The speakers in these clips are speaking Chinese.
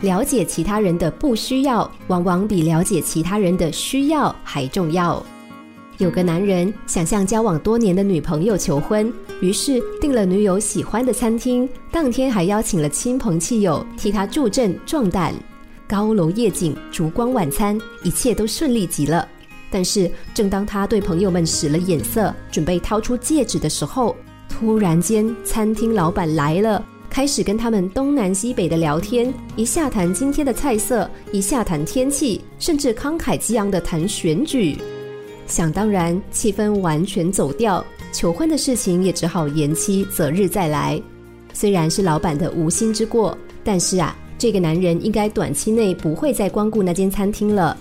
了解其他人的不需要，往往比了解其他人的需要还重要。有个男人想向交往多年的女朋友求婚，于是订了女友喜欢的餐厅，当天还邀请了亲朋戚友替他助阵壮胆。高楼夜景、烛光晚餐，一切都顺利极了。但是，正当他对朋友们使了眼色，准备掏出戒指的时候，突然间，餐厅老板来了，开始跟他们东南西北的聊天，一下谈今天的菜色，一下谈天气，甚至慷慨激昂的谈选举。想当然，气氛完全走掉，求婚的事情也只好延期，择日再来。虽然是老板的无心之过，但是啊，这个男人应该短期内不会再光顾那间餐厅了。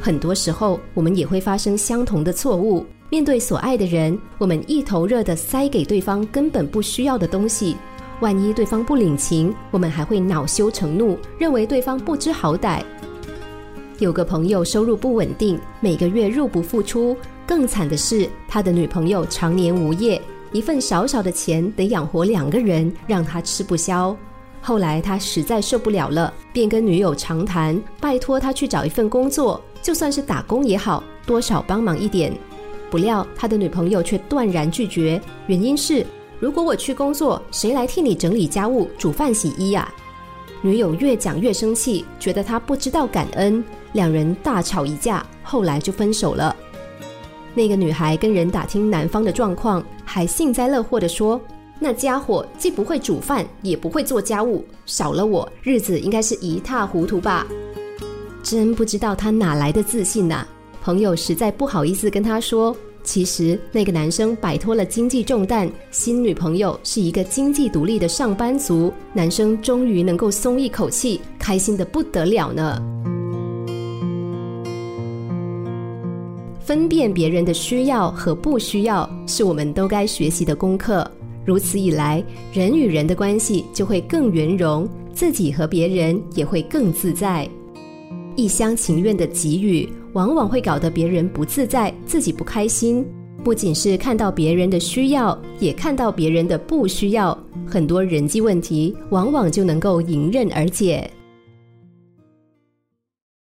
很多时候，我们也会发生相同的错误。面对所爱的人，我们一头热的塞给对方根本不需要的东西，万一对方不领情，我们还会恼羞成怒，认为对方不知好歹。有个朋友收入不稳定，每个月入不敷出，更惨的是他的女朋友常年无业，一份少少的钱得养活两个人，让他吃不消。后来他实在受不了了，便跟女友长谈，拜托他去找一份工作。就算是打工也好，多少帮忙一点。不料他的女朋友却断然拒绝，原因是如果我去工作，谁来替你整理家务、煮饭、洗衣呀？女友越讲越生气，觉得他不知道感恩，两人大吵一架，后来就分手了。那个女孩跟人打听男方的状况，还幸灾乐祸地说：“那家伙既不会煮饭，也不会做家务，少了我，日子应该是一塌糊涂吧。”真不知道他哪来的自信呐！朋友实在不好意思跟他说，其实那个男生摆脱了经济重担，新女朋友是一个经济独立的上班族，男生终于能够松一口气，开心的不得了呢。分辨别人的需要和不需要，是我们都该学习的功课。如此一来，人与人的关系就会更圆融，自己和别人也会更自在。一厢情愿的给予，往往会搞得别人不自在，自己不开心。不仅是看到别人的需要，也看到别人的不需要，很多人际问题往往就能够迎刃而解。